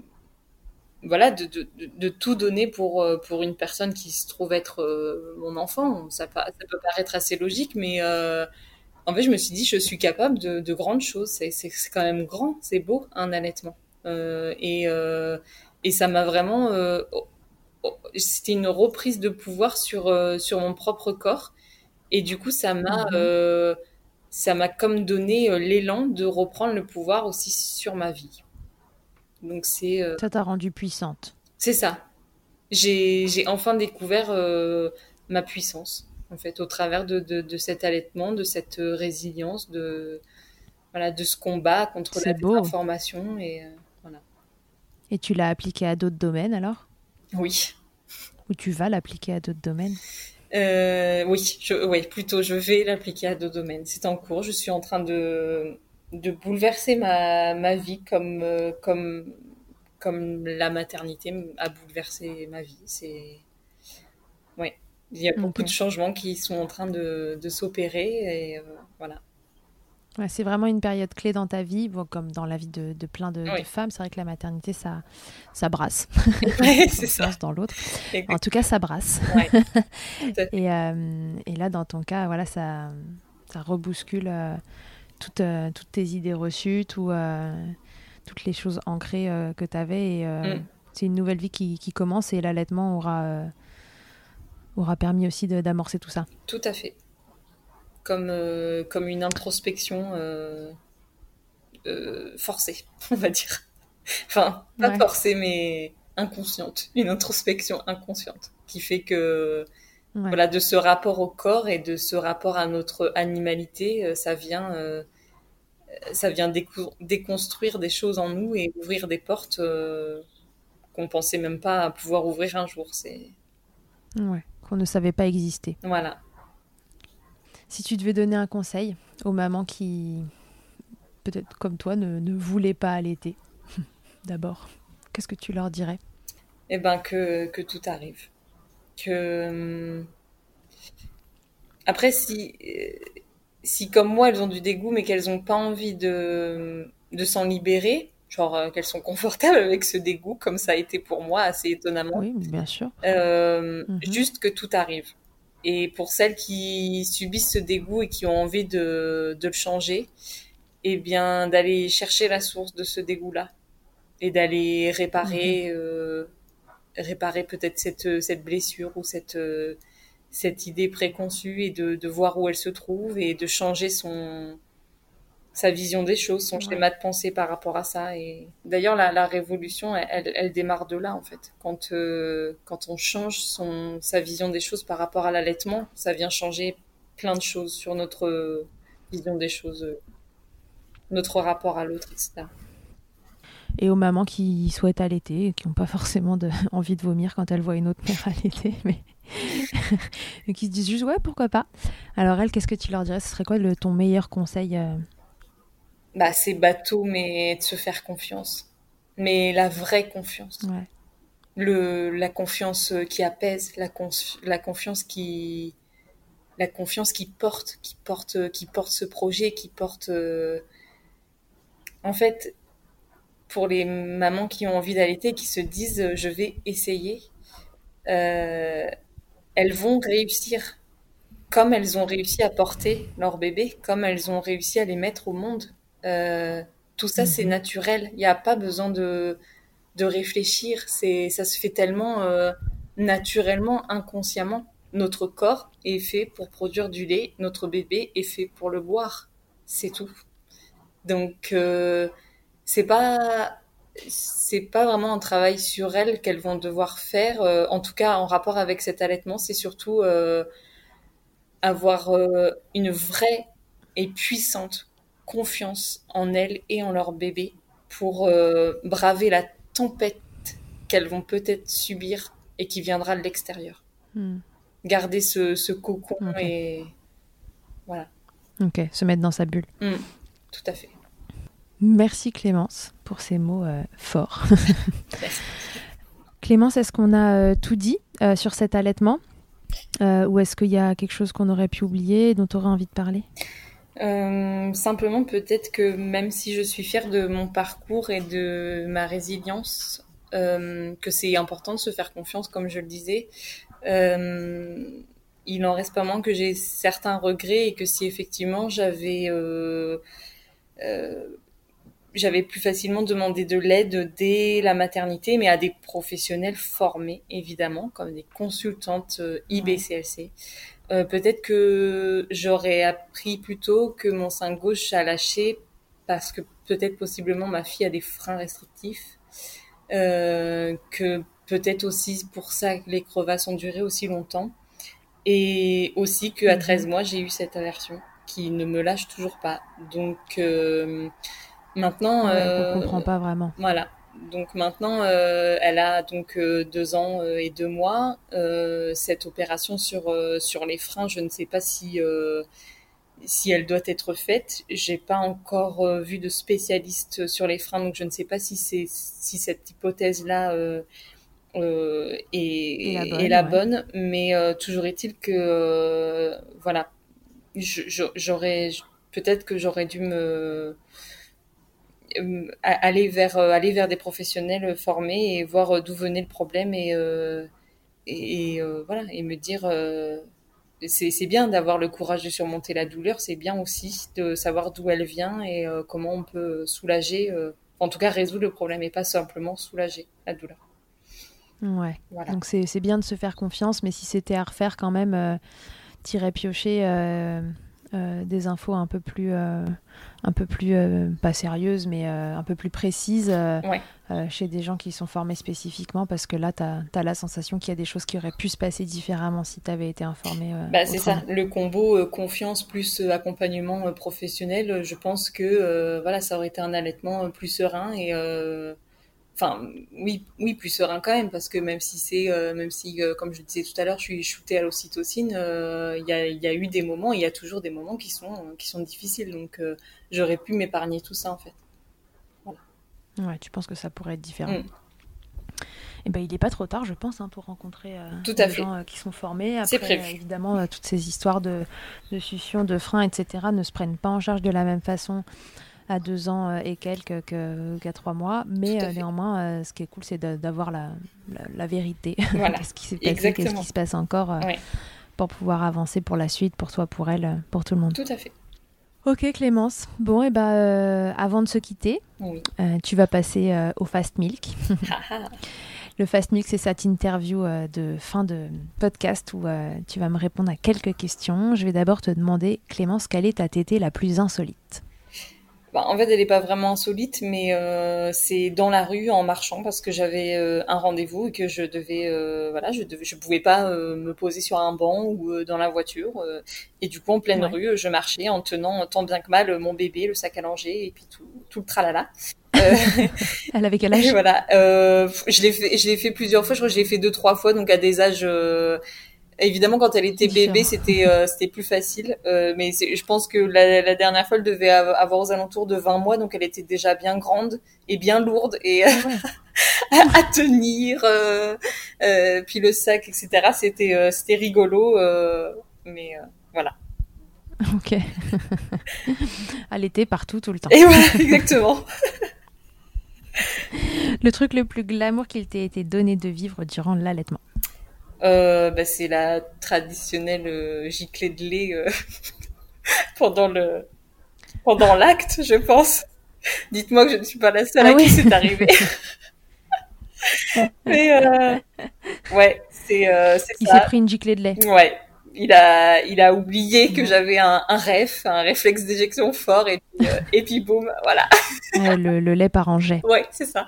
voilà, de, de, de, tout donner pour, pour une personne qui se trouve être mon enfant. Ça, ça, peut paraître assez logique, mais en fait, je me suis dit, je suis capable de, de grandes choses. C'est quand même grand, c'est beau, un allaitement. et, et ça m'a vraiment c'était une reprise de pouvoir sur, euh, sur mon propre corps. Et du coup, ça m'a, mhm. euh, ça m'a comme donné euh, l'élan de reprendre le pouvoir aussi sur ma vie. Donc c'est. ça t'a rendue puissante. C'est ça. J'ai, enfin découvert ma puissance, en fait, au travers de, de, de, cet allaitement, de cette résilience, de, voilà, de ce combat contre la désinformation. Et, voilà. et tu l'as appliqué à d'autres domaines alors? Oui. Ou tu vas l'appliquer à d'autres domaines? Euh, Oui, je, oui, plutôt je vais l'appliquer à d'autres domaines. C'est en cours. Je suis en train de, de bouleverser ma, ma vie comme, euh, comme, comme la maternité a bouleversé ma vie. C'est oui, il y a beaucoup de changements qui sont en train de, de s'opérer et euh, voilà c'est vraiment une période clé dans ta vie, comme dans la vie de, plein de, femmes. C'est vrai que la maternité, ça, ça brasse. *laughs* c'est ça. dans l'autre. En tout cas, ça brasse. *laughs* et, euh, et, là, dans ton cas, voilà, ça, ça rebouscule euh, toutes, euh, toutes, tes idées reçues, tout, toutes les choses ancrées que tu avais. Et mm. c'est une nouvelle vie qui, qui commence et l'allaitement aura, aura permis aussi d'amorcer tout ça. Tout à fait comme, euh, comme une introspection euh, euh, forcée, *laughs* on va dire. enfin, pas forcée, mais inconsciente. Une introspection inconsciente qui fait que voilà, de ce rapport au corps et de ce rapport à notre animalité, ça vient, ça vient déconstruire des choses en nous et ouvrir des portes qu'on pensait même pas pouvoir ouvrir un jour. C'est Ouais, qu'on ne savait pas exister. Voilà. Si tu devais donner un conseil aux mamans qui, peut-être comme toi, ne, ne voulaient pas allaiter, *laughs* d'abord, qu'est-ce que tu leur dirais? Eh ben que, que tout arrive. Que hum, après si si comme moi elles ont du dégoût mais qu'elles n'ont pas envie de de s'en libérer, genre euh, qu'elles sont confortables avec ce dégoût comme ça a été pour moi assez étonnamment. Oui, bien sûr. Euh, Mhm. Juste que tout arrive. Et pour celles qui subissent ce dégoût et qui ont envie de, de le changer, eh bien, d'aller chercher la source de ce dégoût-là et d'aller réparer, euh, réparer peut-être cette, cette blessure ou cette, euh, cette idée préconçue et de, de voir où elle se trouve et de changer son, sa vision des choses, son Ouais. schéma de pensée par rapport à ça. Et d'ailleurs, la, la révolution, elle, démarre de là en fait. Quand euh, quand on change son sa vision des choses par rapport à l'allaitement, ça vient changer plein de choses sur notre vision des choses, notre rapport à l'autre, etc. Et aux mamans qui souhaitent allaiter, et qui n'ont pas forcément de, *laughs* envie de vomir quand elles voient une autre mère allaiter, mais et *laughs* qui se disent juste ouais, pourquoi pas. Alors elles, qu'est-ce que tu leur dirais? Ce serait quoi le, ton meilleur conseil euh, Bah, c'est bateau, mais de se faire confiance. Mais la vraie confiance. ouais. le la confiance euh, qui apaise la la confiance qui la confiance qui porte qui porte euh, qui porte ce projet qui porte euh, en fait pour les mamans qui ont envie d'allaiter qui se disent je vais essayer euh, elles vont réussir comme elles ont réussi à porter leur bébé comme elles ont réussi à les mettre au monde Euh, tout ça c'est naturel il n'y a pas besoin de de réfléchir. C'est, ça se fait tellement euh, naturellement, inconsciemment. Notre corps est fait pour produire du lait, notre bébé est fait pour le boire. C'est tout. Donc euh, c'est pas c'est pas vraiment un travail sur elles qu'elles vont devoir faire. euh, en tout cas, en rapport avec cet allaitement, c'est surtout euh, avoir euh, une vraie et puissante confiance en elles et en leur bébé pour braver la tempête qu'elles vont peut-être subir et qui viendra de l'extérieur. Hmm. Garder ce, ce cocon et voilà, Ok, se mettre dans sa bulle. Mm, tout à fait. Merci Clémence pour ces mots euh, forts. *laughs* Clémence, est-ce qu'on a euh, tout dit euh, sur cet allaitement? Euh, Ou est-ce qu'il y a quelque chose qu'on aurait pu oublier, dont tu aurais envie de parler? Euh, simplement, peut-être que même si je suis fière de mon parcours et de ma résilience, euh, que c'est important de se faire confiance, comme je le disais, euh, il en reste pas moins que j'ai certains regrets et que si effectivement j'avais euh, euh, j'avais plus facilement demandé de l'aide dès la maternité, mais à des professionnels formés, évidemment, comme des consultantes euh, IBCLC. Euh, peut-être que j'aurais appris plus tôt que mon sein gauche a lâché parce que peut-être possiblement ma fille a des freins restrictifs. Euh, que peut-être aussi pour ça que les crevasses ont duré aussi longtemps. Et aussi qu'à Mhm. 13 mois, j'ai eu cette aversion qui ne me lâche toujours pas. Donc euh, maintenant... Ouais, euh, On comprend pas vraiment. voilà. Donc maintenant, euh, elle a donc euh, deux ans euh, et deux mois. Euh, cette opération sur euh, sur les freins, je ne sais pas si euh, si elle doit être faite. J'ai pas encore euh, vu de spécialiste sur les freins, donc je ne sais pas si c'est si cette hypothèse là euh, euh, est, Et la bonne, est la ouais. bonne. Mais euh, toujours est-il que euh, voilà, j'aurais peut-être que j'aurais dû me euh, aller vers euh, aller vers des professionnels formés et voir euh, d'où venait le problème et euh, et, et, euh, voilà et me dire euh, c'est bien d'avoir le courage de surmonter la douleur c'est bien aussi de savoir d'où elle vient et euh, comment on peut soulager euh, en tout cas résoudre le problème et pas simplement soulager la douleur Ouais. voilà Donc c'est bien de se faire confiance, mais si c'était à refaire quand même, euh, t'irais piocher euh, euh, des infos un peu plus, euh, un peu plus euh, pas sérieuses, mais euh, un peu plus précises euh, Ouais. euh, chez des gens qui sont formés spécifiquement, parce que là, tu as, la sensation qu'il y a des choses qui auraient pu se passer différemment si tu avais été informé. euh, Bah, c'est ça, le combo euh, confiance plus euh, accompagnement euh, professionnel. euh, Je pense que euh, voilà, ça aurait été un allaitement euh, plus serein et euh, enfin oui oui plus serein quand même parce que même si c'est euh, même si euh, comme je disais tout à l'heure je suis shootée à l'ocytocine euh, il y, a, y a eu des moments il y a toujours des moments qui sont qui sont difficiles donc j'aurais pu m'épargner tout ça en fait voilà ouais tu penses que ça pourrait être différent mm. Eh ben, il n'est pas trop tard, je pense, hein, pour rencontrer Tout à des fait. gens qui sont formés. Après, évidemment, toutes ces histoires de, de succion, de frein, etc., ne se prennent pas en charge de la même façon à deux ans euh, et quelques qu'à trois mois. Mais euh, néanmoins, euh, ce qui est cool, c'est d'avoir la, la, vérité. *laughs* Voilà. qu'est-ce qui s'est passé, qu'est-ce qui se passe encore pour pouvoir avancer pour la suite, pour toi, pour elle, pour tout le monde. Tout à fait. Ok Clémence. Bon, et eh ben, avant de se quitter, tu vas passer au Fast Milk. *laughs* Le Fast Milk, c'est cette interview de fin de podcast où tu vas me répondre à quelques questions. Je vais d'abord te demander, Clémence, quelle est ta tétée la plus insolite? Bah, en fait, elle n'est pas vraiment insolite, mais euh, c'est dans la rue en marchant parce que j'avais euh, un rendez-vous et que je devais, euh, voilà, je devais, je pouvais pas me poser sur un banc ou dans la voiture. et du coup, en pleine rue, je marchais en tenant tant bien que mal mon bébé, le sac à langer et puis tout, tout le tralala. *laughs* elle avait quel *laughs* âge? Voilà, je l'ai fait, je l'ai fait plusieurs fois. Je crois que je l'ai fait deux, trois fois, donc à des âges Évidemment, quand elle était bébé, c'était euh, c'était plus facile. Euh, mais je pense que la, la, dernière fois, elle devait avoir aux alentours de 20 mois, donc elle était déjà bien grande et bien lourde et *laughs* à, tenir. Euh, puis le sac, etc. C'était c'était rigolo, mais voilà. Ok. *laughs* elle était partout tout le temps. Et voilà, exactement. *laughs* le truc le plus glamour qu'il t'ait été donné de vivre durant l'allaitement euh, bah, c'est la traditionnelle euh, giclée de lait euh, *laughs* pendant le pendant l'acte, je pense. Dites-moi que je ne suis pas la seule ah à qui c'est arrivé. *laughs* Mais euh, ouais, c'est c'est Il s'est pris une giclée de lait. Ouais, il a, il a oublié que j'avais un, un ref, un réflexe d'éjection fort, et puis, euh, et puis boum, voilà. le, le, lait par jet. Ouais, c'est ça.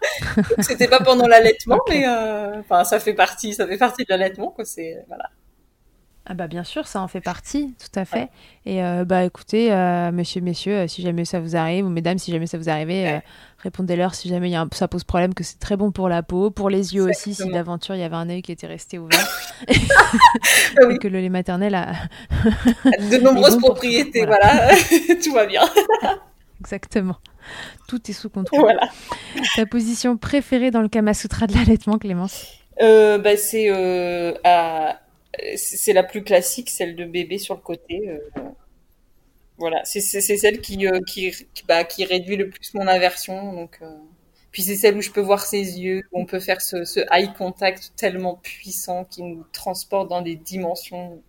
C'était pas pendant l'allaitement, *laughs* mais euh, enfin, ça fait partie, ça fait partie de l'allaitement, quoi. C'est voilà. Ah bah bien sûr, ça en fait partie, tout à fait. Et euh, bah écoutez, euh, monsieur, messieurs, euh, si jamais ça vous arrive, ou mesdames, si jamais ça vous arrive, répondez-leur si jamais y a ça pose problème, que c'est très bon pour la peau, pour les yeux aussi, si d'aventure il y avait un œil qui était resté ouvert. *laughs* Ah et que le lait maternel a... *laughs* De *laughs* nombreuses propriétés, voilà, tout va bien. Exactement. Tout est sous contrôle. Voilà. Ta position préférée dans le Kama Sutra de l'allaitement, Clémence? Bah, C'est à c'est la plus classique, celle de bébé sur le côté. Euh, voilà, c'est celle qui, euh, qui, bah, qui réduit le plus mon aversion. Donc, euh, Puis c'est celle où je peux voir ses yeux, où on peut faire ce, ce eye contact tellement puissant qui nous transporte dans des dimensions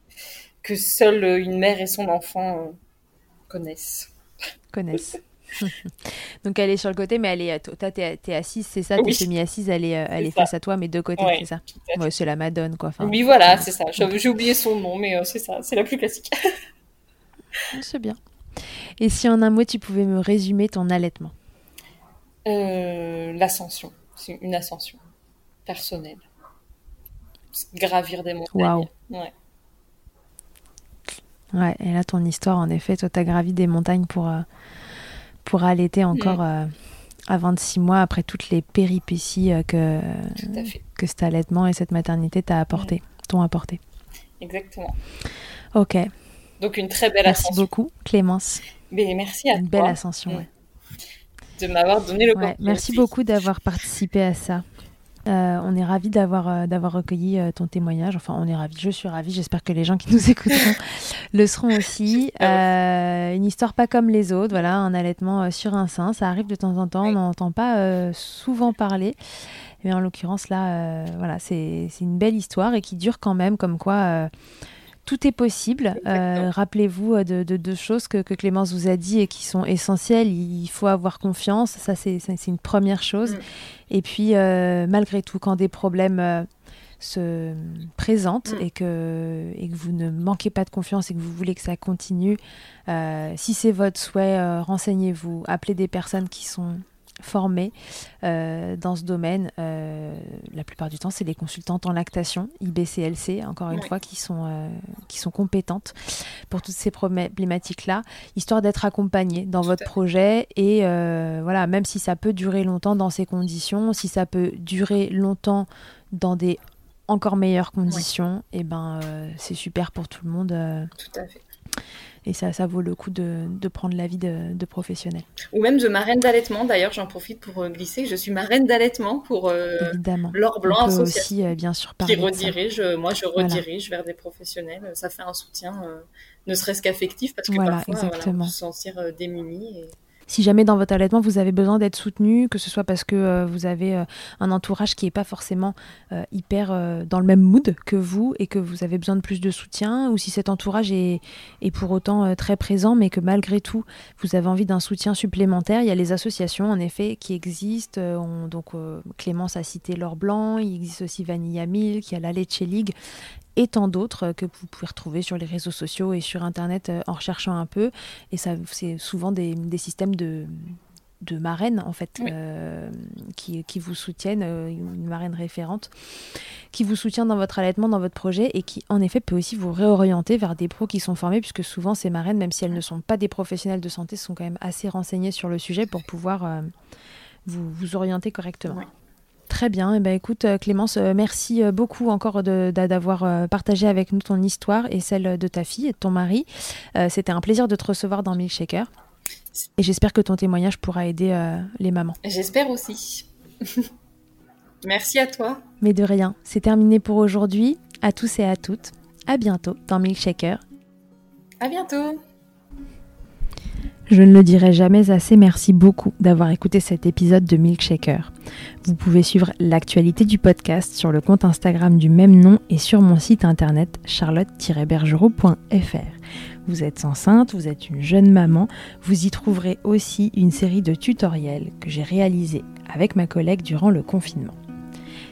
que seule une mère et son enfant connaissent. Connaissent. *laughs* Donc elle est sur le côté, mais elle est, toi t'es, es assise, c'est ça, oui. t'es semi-assise, elle est, euh, elle est, face à toi, mais de côté, c'est ça. Ouais, c'est la Madone, quoi. oui, voilà, c'est ça. J'ai oublié son nom, mais euh, c'est ça, c'est la plus classique. *laughs* c'est bien. Et si en un mot, tu pouvais me résumer ton allaitement? Euh, L'ascension. C'est une ascension personnelle. Gravir des montagnes. Waouh. Ouais. Ouais, et là, ton histoire, en effet, toi, t'as gravi des montagnes pour, pour allaiter encore mm. euh, à 26 mois après toutes les péripéties euh, que, que cet allaitement et cette maternité apporté, mm. t'ont apporté. Exactement. Ok. Donc une très belle merci ascension. Merci beaucoup Clémence. Mais merci à une belle ascension. Mm. De m'avoir donné le ouais, Merci beaucoup d'avoir participé à ça. Euh, on est ravis d'avoir euh, d'avoir recueilli euh, ton témoignage. Enfin, on est ravis. Je suis ravie. J'espère que les gens qui nous *laughs* écouteront le seront aussi. une histoire pas comme les autres. Voilà, un allaitement sur un sein. Ça arrive de temps en temps. On n'en entend pas souvent parler. Mais en l'occurrence, là, voilà, c'est une belle histoire et qui dure quand même, comme quoi tout est possible. Euh, rappelez-vous euh, de deux choses que, Clémence vous a dit et qui sont essentielles. Il faut avoir confiance, ça c'est une première chose. Mm. Et puis, euh, malgré tout, quand des problèmes se présentent mm. et, que, et que vous ne manquez pas de confiance et que vous voulez que ça continue, si c'est votre souhait, renseignez-vous, appelez des personnes qui sont formés dans ce domaine. la plupart du temps, c'est des consultantes en lactation, IBCLC, encore une fois, qui sont, qui sont compétentes pour toutes ces problématiques-là, histoire d'être accompagnées dans votre projet. Et voilà, même si ça peut durer longtemps dans ces conditions, si ça peut durer longtemps dans des encore meilleures conditions, et eh ben c'est super pour tout le monde. Tout à fait. Et ça, ça vaut le coup de, de prendre l'avis de, de professionnels. Ou même de marraine d'allaitement. D'ailleurs, j'en profite pour euh, glisser. Je suis marraine d'allaitement pour euh. L'Or Blanc aussi, euh, bien sûr, Qui redirige, moi, je redirige vers des professionnels. Ça fait un soutien, ne serait-ce qu'affectif, parce que parfois, on peut se sentir démuni. Et si jamais dans votre allaitement vous avez besoin d'être soutenu, que ce soit parce que euh, vous avez euh, un entourage qui n'est pas forcément euh, hyper dans le même mood que vous et que vous avez besoin de plus de soutien, ou si cet entourage est, pour autant très présent, mais que malgré tout vous avez envie d'un soutien supplémentaire, il y a les associations en effet qui existent. donc Clémence a cité l'or blanc, il existe aussi Vanilla Milk, il y a la Leche League et tant d'autres que vous pouvez retrouver sur les réseaux sociaux et sur Internet euh, en recherchant un peu. Et ça, c'est souvent des, systèmes de, de marraines en fait euh, qui, qui, vous soutiennent, euh, une marraine référente, qui vous soutient dans votre allaitement, dans votre projet et qui en effet peut aussi vous réorienter vers des pros qui sont formés puisque souvent ces marraines, même si elles ne sont pas des professionnels de santé, sont quand même assez renseignées sur le sujet pour pouvoir vous, vous orienter correctement. Très bien. Et eh ben, écoute, euh, Clémence, euh, merci euh, beaucoup encore d'avoir partagé avec nous ton histoire et celle de ta fille et de ton mari. C'était un plaisir de te recevoir dans Milkshaker. Et j'espère que ton témoignage pourra aider les mamans. J'espère aussi. *laughs* merci à toi. Mais de rien. C'est terminé pour aujourd'hui. À tous et à toutes. À bientôt dans Milkshaker. À bientôt. Je ne le dirai jamais assez, merci beaucoup d'avoir écouté cet épisode de Milkshaker. Vous pouvez suivre l'actualité du podcast sur le compte Instagram du même nom et sur mon site internet charlotte-bergerot.fr. Vous êtes enceinte, vous êtes une jeune maman, vous y trouverez aussi une série de tutoriels que j'ai réalisés avec ma collègue durant le confinement.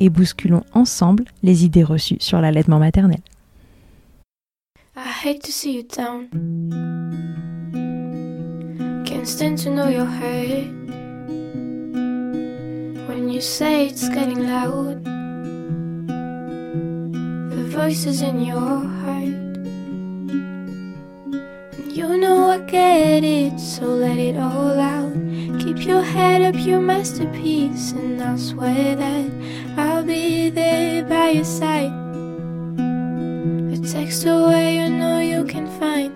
et bousculons ensemble les idées reçues sur l'allaitement maternel. I hate to see you down. Can't stand to know your hurt. When you say it's getting loud, the voices in your heart. You know I get it, so let it all out. Keep your head up, your masterpiece, and I'll swear that I'll be there by your side. A text away, you know you can find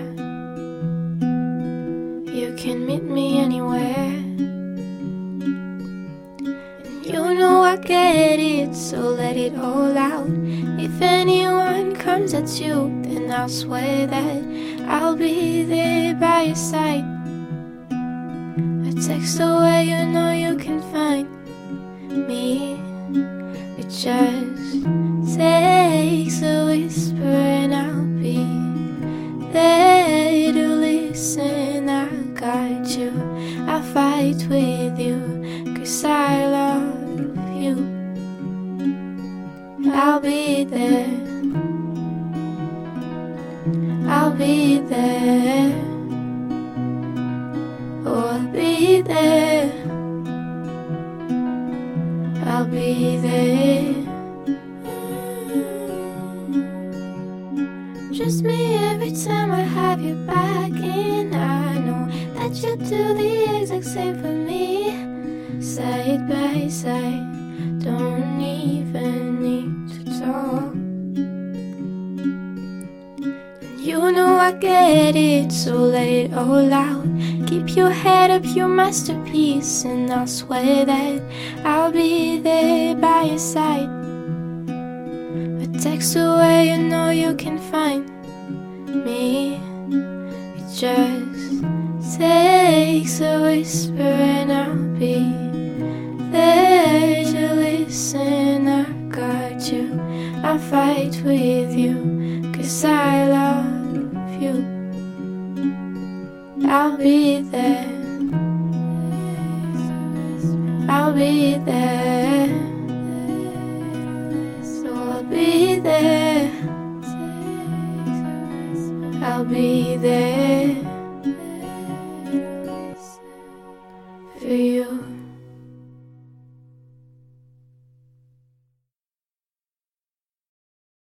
so let it all out. If anyone comes at you, then I'll swear that I'll be there by your side. A text away, you know you can find me. Just